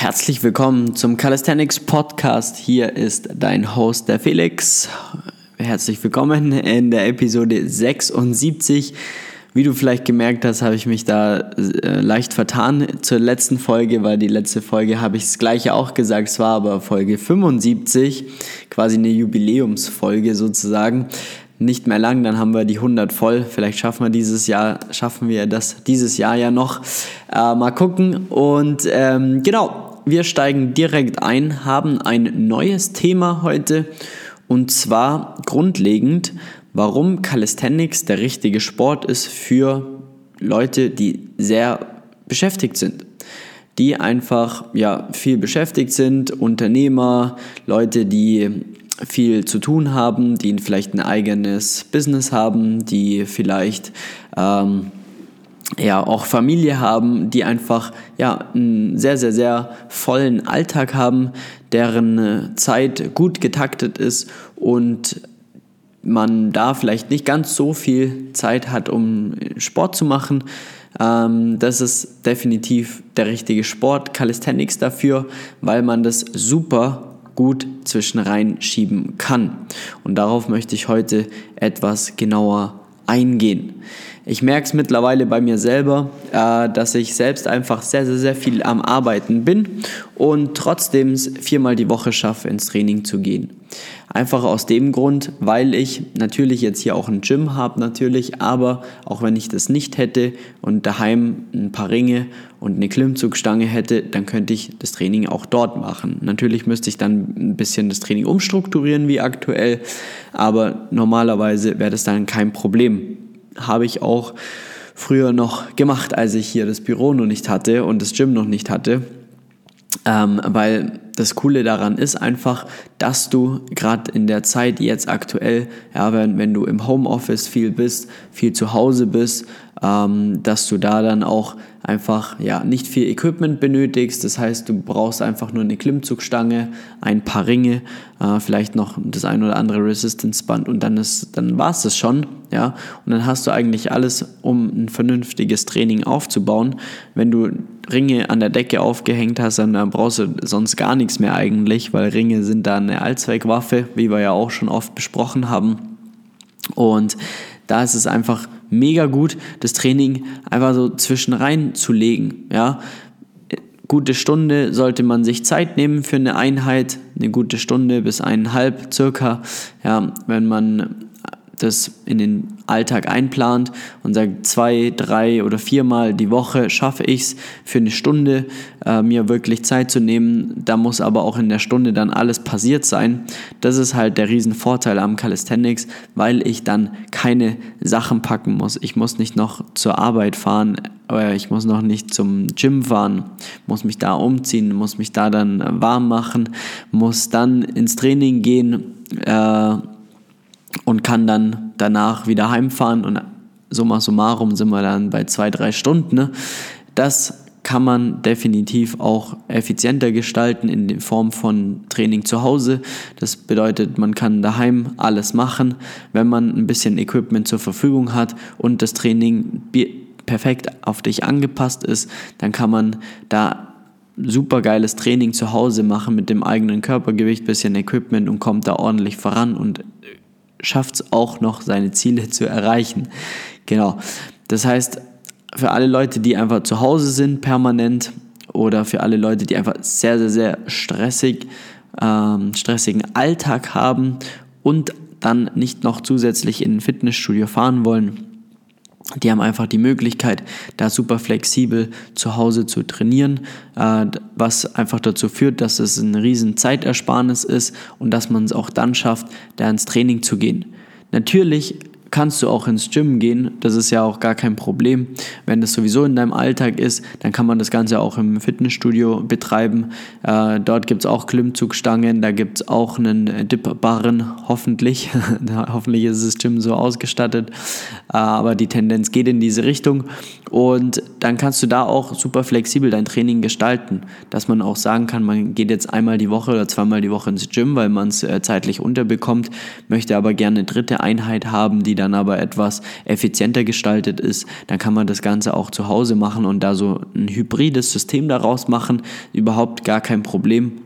Herzlich willkommen zum Calisthenics Podcast. Hier ist dein Host, der Felix. Herzlich willkommen in der Episode 76. Wie du vielleicht gemerkt hast, habe ich mich da äh, leicht vertan zur letzten Folge, weil die letzte Folge habe ich das gleiche auch gesagt, es war aber Folge 75, quasi eine Jubiläumsfolge sozusagen. Nicht mehr lang, dann haben wir die 100 voll. Vielleicht schaffen wir dieses Jahr, schaffen wir das dieses Jahr ja noch. Äh, mal gucken. Und ähm, genau, wir steigen direkt ein, haben ein neues Thema heute und zwar grundlegend, warum Calisthenics der richtige Sport ist für Leute, die sehr beschäftigt sind. Die einfach ja, viel beschäftigt sind, Unternehmer, Leute, die viel zu tun haben, die vielleicht ein eigenes Business haben, die vielleicht ähm, ja auch Familie haben, die einfach ja einen sehr sehr sehr vollen Alltag haben, deren äh, Zeit gut getaktet ist und man da vielleicht nicht ganz so viel Zeit hat, um Sport zu machen. Ähm, das ist definitiv der richtige Sport, Calisthenics dafür, weil man das super gut zwischen reinschieben kann. Und darauf möchte ich heute etwas genauer eingehen. Ich merke es mittlerweile bei mir selber, äh, dass ich selbst einfach sehr, sehr, sehr viel am Arbeiten bin und trotzdem viermal die Woche schaffe, ins Training zu gehen. Einfach aus dem Grund, weil ich natürlich jetzt hier auch ein Gym habe, natürlich, aber auch wenn ich das nicht hätte und daheim ein paar Ringe und eine Klimmzugstange hätte, dann könnte ich das Training auch dort machen. Natürlich müsste ich dann ein bisschen das Training umstrukturieren wie aktuell, aber normalerweise wäre das dann kein Problem habe ich auch früher noch gemacht, als ich hier das Büro noch nicht hatte und das Gym noch nicht hatte. Ähm, weil das Coole daran ist einfach, dass du gerade in der Zeit jetzt aktuell, ja, wenn, wenn du im Homeoffice viel bist, viel zu Hause bist, ähm, dass du da dann auch einfach ja, nicht viel Equipment benötigst. Das heißt, du brauchst einfach nur eine Klimmzugstange, ein paar Ringe, äh, vielleicht noch das ein oder andere Resistance-Band und dann, dann war es das schon. Ja? Und dann hast du eigentlich alles, um ein vernünftiges Training aufzubauen. Wenn du Ringe an der Decke aufgehängt hast, dann brauchst du sonst gar nichts mehr eigentlich, weil Ringe sind da eine Allzweckwaffe, wie wir ja auch schon oft besprochen haben. Und da ist es einfach mega gut, das Training einfach so zwischen rein zu legen. Ja? Gute Stunde sollte man sich Zeit nehmen für eine Einheit, eine gute Stunde bis eineinhalb circa. Ja, wenn man das in den Alltag einplant und sagt, zwei, drei oder viermal die Woche schaffe ich es für eine Stunde, äh, mir wirklich Zeit zu nehmen. Da muss aber auch in der Stunde dann alles passiert sein. Das ist halt der Riesenvorteil am Calisthenics, weil ich dann keine Sachen packen muss. Ich muss nicht noch zur Arbeit fahren, äh, ich muss noch nicht zum Gym fahren, muss mich da umziehen, muss mich da dann warm machen, muss dann ins Training gehen. Äh, kann dann danach wieder heimfahren und summa summarum sind wir dann bei zwei, drei Stunden. Ne? Das kann man definitiv auch effizienter gestalten in Form von Training zu Hause. Das bedeutet, man kann daheim alles machen, wenn man ein bisschen Equipment zur Verfügung hat und das Training perfekt auf dich angepasst ist, dann kann man da super geiles Training zu Hause machen mit dem eigenen Körpergewicht, bisschen Equipment und kommt da ordentlich voran und schafft es auch noch, seine Ziele zu erreichen. Genau. Das heißt, für alle Leute, die einfach zu Hause sind, permanent, oder für alle Leute, die einfach sehr, sehr, sehr stressig, ähm, stressigen Alltag haben und dann nicht noch zusätzlich in ein Fitnessstudio fahren wollen, die haben einfach die Möglichkeit, da super flexibel zu Hause zu trainieren, äh, was einfach dazu führt, dass es ein riesen Zeitersparnis ist und dass man es auch dann schafft, da ins Training zu gehen. Natürlich kannst du auch ins Gym gehen. Das ist ja auch gar kein Problem. Wenn das sowieso in deinem Alltag ist, dann kann man das Ganze auch im Fitnessstudio betreiben. Äh, dort gibt es auch Klimmzugstangen, da gibt es auch einen Dip-Barren, hoffentlich. hoffentlich ist das Gym so ausgestattet. Äh, aber die Tendenz geht in diese Richtung. Und dann kannst du da auch super flexibel dein Training gestalten. Dass man auch sagen kann, man geht jetzt einmal die Woche oder zweimal die Woche ins Gym, weil man es äh, zeitlich unterbekommt, möchte aber gerne eine dritte Einheit haben, die dann aber etwas effizienter gestaltet ist, dann kann man das Ganze auch zu Hause machen und da so ein hybrides System daraus machen. Überhaupt gar kein Problem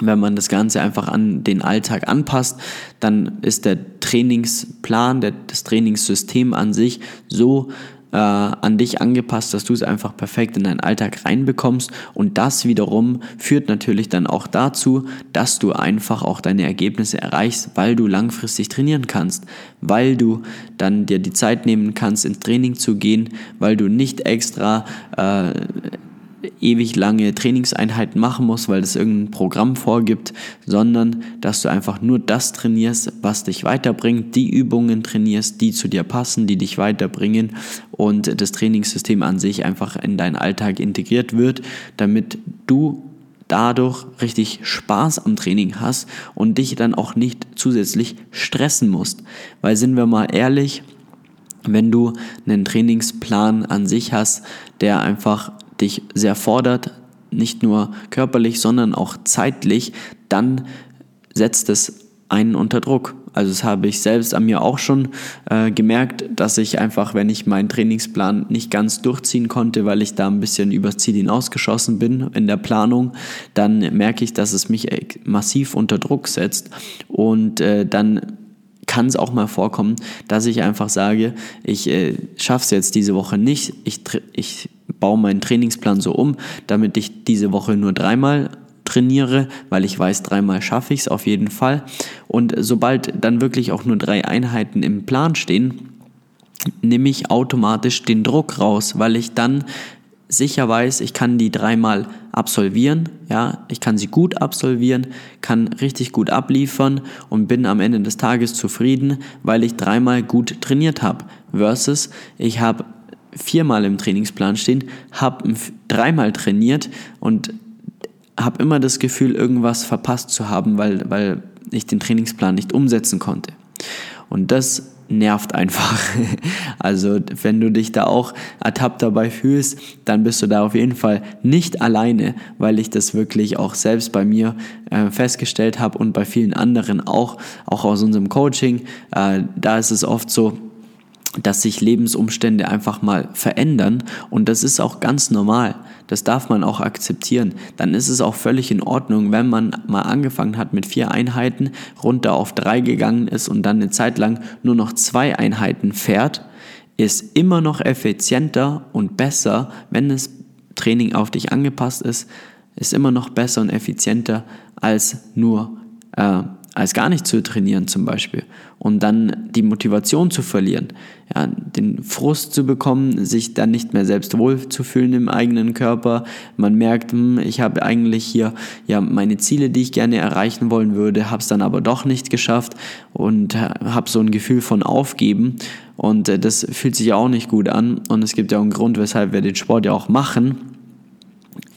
wenn man das Ganze einfach an den Alltag anpasst, dann ist der Trainingsplan, der, das Trainingssystem an sich so äh, an dich angepasst, dass du es einfach perfekt in deinen Alltag reinbekommst. Und das wiederum führt natürlich dann auch dazu, dass du einfach auch deine Ergebnisse erreichst, weil du langfristig trainieren kannst, weil du dann dir die Zeit nehmen kannst, ins Training zu gehen, weil du nicht extra äh, ewig lange Trainingseinheiten machen musst, weil es irgendein Programm vorgibt, sondern dass du einfach nur das trainierst, was dich weiterbringt, die Übungen trainierst, die zu dir passen, die dich weiterbringen und das Trainingssystem an sich einfach in deinen Alltag integriert wird, damit du dadurch richtig Spaß am Training hast und dich dann auch nicht zusätzlich stressen musst. Weil sind wir mal ehrlich, wenn du einen Trainingsplan an sich hast, der einfach dich sehr fordert, nicht nur körperlich, sondern auch zeitlich, dann setzt es einen unter Druck. Also das habe ich selbst an mir auch schon äh, gemerkt, dass ich einfach, wenn ich meinen Trainingsplan nicht ganz durchziehen konnte, weil ich da ein bisschen übers Ziel hinausgeschossen bin in der Planung, dann merke ich, dass es mich massiv unter Druck setzt und äh, dann kann es auch mal vorkommen, dass ich einfach sage, ich äh, schaffe es jetzt diese Woche nicht, ich, ich baue meinen Trainingsplan so um, damit ich diese Woche nur dreimal trainiere, weil ich weiß, dreimal schaffe ich es auf jeden Fall. Und sobald dann wirklich auch nur drei Einheiten im Plan stehen, nehme ich automatisch den Druck raus, weil ich dann sicher weiß, ich kann die dreimal absolvieren, ja, ich kann sie gut absolvieren, kann richtig gut abliefern und bin am Ende des Tages zufrieden, weil ich dreimal gut trainiert habe. Versus ich habe viermal im Trainingsplan stehen, habe dreimal trainiert und habe immer das Gefühl, irgendwas verpasst zu haben, weil, weil ich den Trainingsplan nicht umsetzen konnte. Und das nervt einfach. Also wenn du dich da auch ertappt dabei fühlst, dann bist du da auf jeden Fall nicht alleine, weil ich das wirklich auch selbst bei mir äh, festgestellt habe und bei vielen anderen auch, auch aus unserem Coaching. Äh, da ist es oft so, dass sich Lebensumstände einfach mal verändern und das ist auch ganz normal. Das darf man auch akzeptieren. Dann ist es auch völlig in Ordnung, wenn man mal angefangen hat mit vier Einheiten, runter auf drei gegangen ist und dann eine Zeit lang nur noch zwei Einheiten fährt, ist immer noch effizienter und besser, wenn das Training auf dich angepasst ist, ist immer noch besser und effizienter als nur äh, als gar nicht zu trainieren zum Beispiel. Und dann die Motivation zu verlieren, ja, den Frust zu bekommen, sich dann nicht mehr selbst wohl zu fühlen im eigenen Körper. Man merkt, hm, ich habe eigentlich hier ja meine Ziele, die ich gerne erreichen wollen würde, habe es dann aber doch nicht geschafft und habe so ein Gefühl von Aufgeben. Und äh, das fühlt sich auch nicht gut an. Und es gibt ja auch einen Grund, weshalb wir den Sport ja auch machen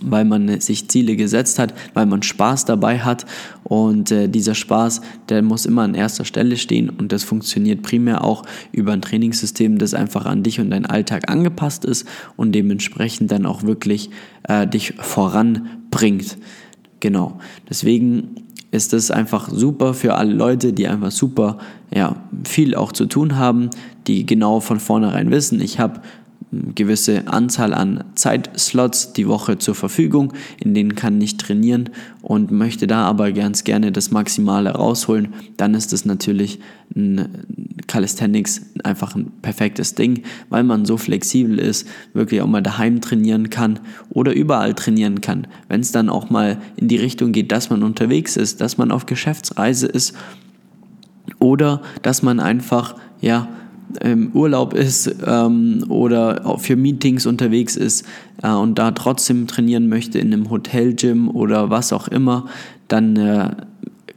weil man sich Ziele gesetzt hat, weil man Spaß dabei hat und äh, dieser Spaß, der muss immer an erster Stelle stehen und das funktioniert primär auch über ein Trainingssystem, das einfach an dich und deinen Alltag angepasst ist und dementsprechend dann auch wirklich äh, dich voranbringt. Genau. Deswegen ist das einfach super für alle Leute, die einfach super ja, viel auch zu tun haben, die genau von vornherein wissen, ich habe gewisse Anzahl an Zeitslots die Woche zur Verfügung, in denen kann ich trainieren und möchte da aber ganz gerne das Maximale rausholen, dann ist es natürlich ein Calisthenics einfach ein perfektes Ding, weil man so flexibel ist, wirklich auch mal daheim trainieren kann oder überall trainieren kann. Wenn es dann auch mal in die Richtung geht, dass man unterwegs ist, dass man auf Geschäftsreise ist oder dass man einfach, ja, im Urlaub ist ähm, oder für Meetings unterwegs ist äh, und da trotzdem trainieren möchte in einem Hotelgym oder was auch immer, dann äh,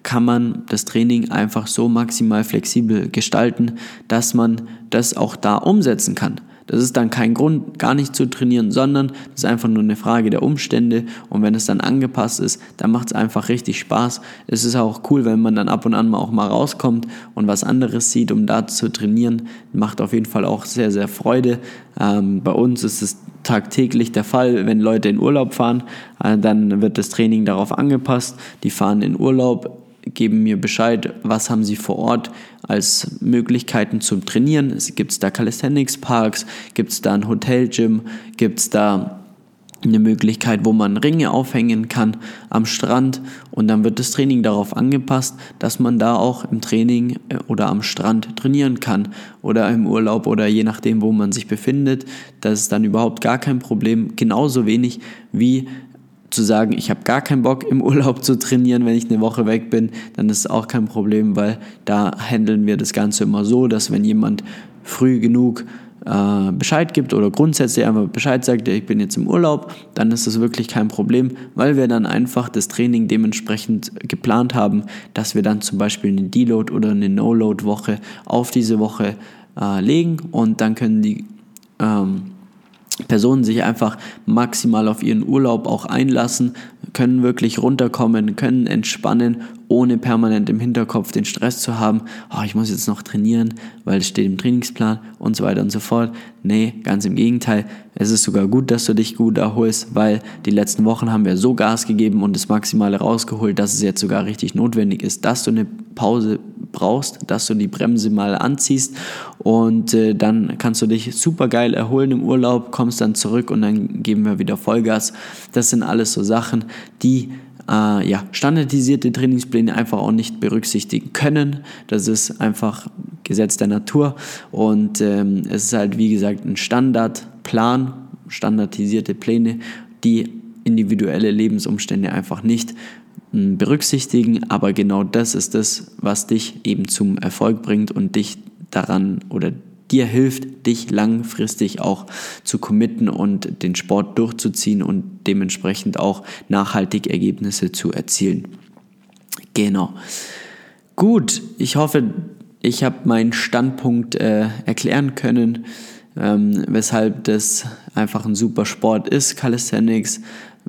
kann man das Training einfach so maximal flexibel gestalten, dass man das auch da umsetzen kann. Das ist dann kein Grund, gar nicht zu trainieren, sondern das ist einfach nur eine Frage der Umstände. Und wenn es dann angepasst ist, dann macht es einfach richtig Spaß. Es ist auch cool, wenn man dann ab und an mal auch mal rauskommt und was anderes sieht, um da zu trainieren. Macht auf jeden Fall auch sehr, sehr Freude. Ähm, bei uns ist es tagtäglich der Fall, wenn Leute in Urlaub fahren, äh, dann wird das Training darauf angepasst. Die fahren in Urlaub, geben mir Bescheid, was haben sie vor Ort als Möglichkeiten zum Trainieren. Gibt es da Calisthenics Parks, gibt es da ein Hotel-Gym, gibt es da eine Möglichkeit, wo man Ringe aufhängen kann am Strand und dann wird das Training darauf angepasst, dass man da auch im Training äh, oder am Strand trainieren kann oder im Urlaub oder je nachdem, wo man sich befindet. Das ist dann überhaupt gar kein Problem, genauso wenig wie zu sagen, ich habe gar keinen Bock im Urlaub zu trainieren, wenn ich eine Woche weg bin, dann ist es auch kein Problem, weil da handeln wir das Ganze immer so, dass wenn jemand früh genug äh, Bescheid gibt oder grundsätzlich einfach Bescheid sagt, ich bin jetzt im Urlaub, dann ist das wirklich kein Problem, weil wir dann einfach das Training dementsprechend geplant haben, dass wir dann zum Beispiel eine Deload oder eine No-Load-Woche auf diese Woche äh, legen und dann können die ähm, Personen sich einfach maximal auf ihren Urlaub auch einlassen, können wirklich runterkommen, können entspannen, ohne permanent im Hinterkopf den Stress zu haben, oh, ich muss jetzt noch trainieren, weil es steht im Trainingsplan und so weiter und so fort. Nee, ganz im Gegenteil. Es ist sogar gut, dass du dich gut erholst, weil die letzten Wochen haben wir so Gas gegeben und das Maximale rausgeholt, dass es jetzt sogar richtig notwendig ist, dass du eine Pause brauchst, dass du die Bremse mal anziehst und äh, dann kannst du dich super geil erholen im Urlaub, kommst dann zurück und dann geben wir wieder Vollgas. Das sind alles so Sachen, die äh, ja, standardisierte Trainingspläne einfach auch nicht berücksichtigen können. Das ist einfach Gesetz der Natur und ähm, es ist halt wie gesagt ein Standardplan, standardisierte Pläne, die individuelle Lebensumstände einfach nicht hm, berücksichtigen, aber genau das ist das, was dich eben zum Erfolg bringt und dich daran oder dir hilft, dich langfristig auch zu committen und den Sport durchzuziehen und dementsprechend auch nachhaltig Ergebnisse zu erzielen. Genau. Gut, ich hoffe, ich habe meinen Standpunkt äh, erklären können, ähm, weshalb das einfach ein super Sport ist, Calisthenics,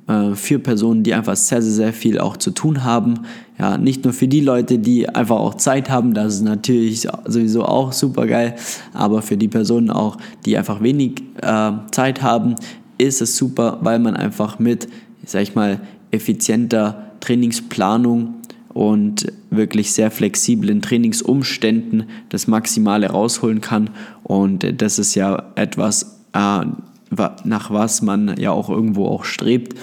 äh, für Personen, die einfach sehr, sehr, sehr viel auch zu tun haben. Ja, nicht nur für die Leute, die einfach auch Zeit haben, das ist natürlich sowieso auch super geil, aber für die Personen auch, die einfach wenig äh, Zeit haben, ist es super, weil man einfach mit, sag ich mal, effizienter Trainingsplanung und wirklich sehr flexiblen Trainingsumständen das Maximale rausholen kann. Und das ist ja etwas, äh, nach was man ja auch irgendwo auch strebt,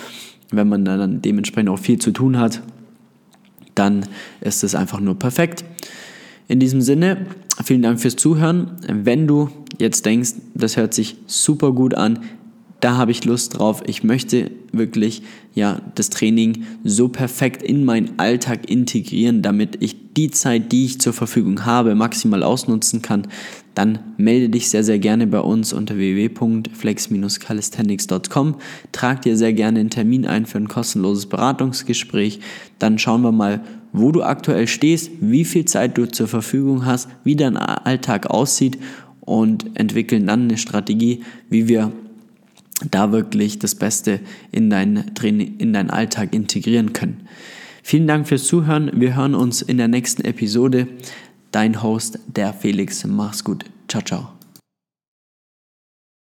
wenn man dann dementsprechend auch viel zu tun hat, dann ist es einfach nur perfekt. In diesem Sinne, vielen Dank fürs Zuhören. Wenn du jetzt denkst, das hört sich super gut an, da habe ich Lust drauf. Ich möchte wirklich ja das Training so perfekt in meinen Alltag integrieren, damit ich die Zeit, die ich zur Verfügung habe, maximal ausnutzen kann. Dann melde dich sehr sehr gerne bei uns unter www.flex-calisthenics.com. Trag dir sehr gerne einen Termin ein für ein kostenloses Beratungsgespräch. Dann schauen wir mal, wo du aktuell stehst, wie viel Zeit du zur Verfügung hast, wie dein Alltag aussieht und entwickeln dann eine Strategie, wie wir da wirklich das Beste in deinen Training, in deinen Alltag integrieren können. Vielen Dank fürs Zuhören. Wir hören uns in der nächsten Episode. Dein Host, der Felix. Mach's gut. Ciao, ciao.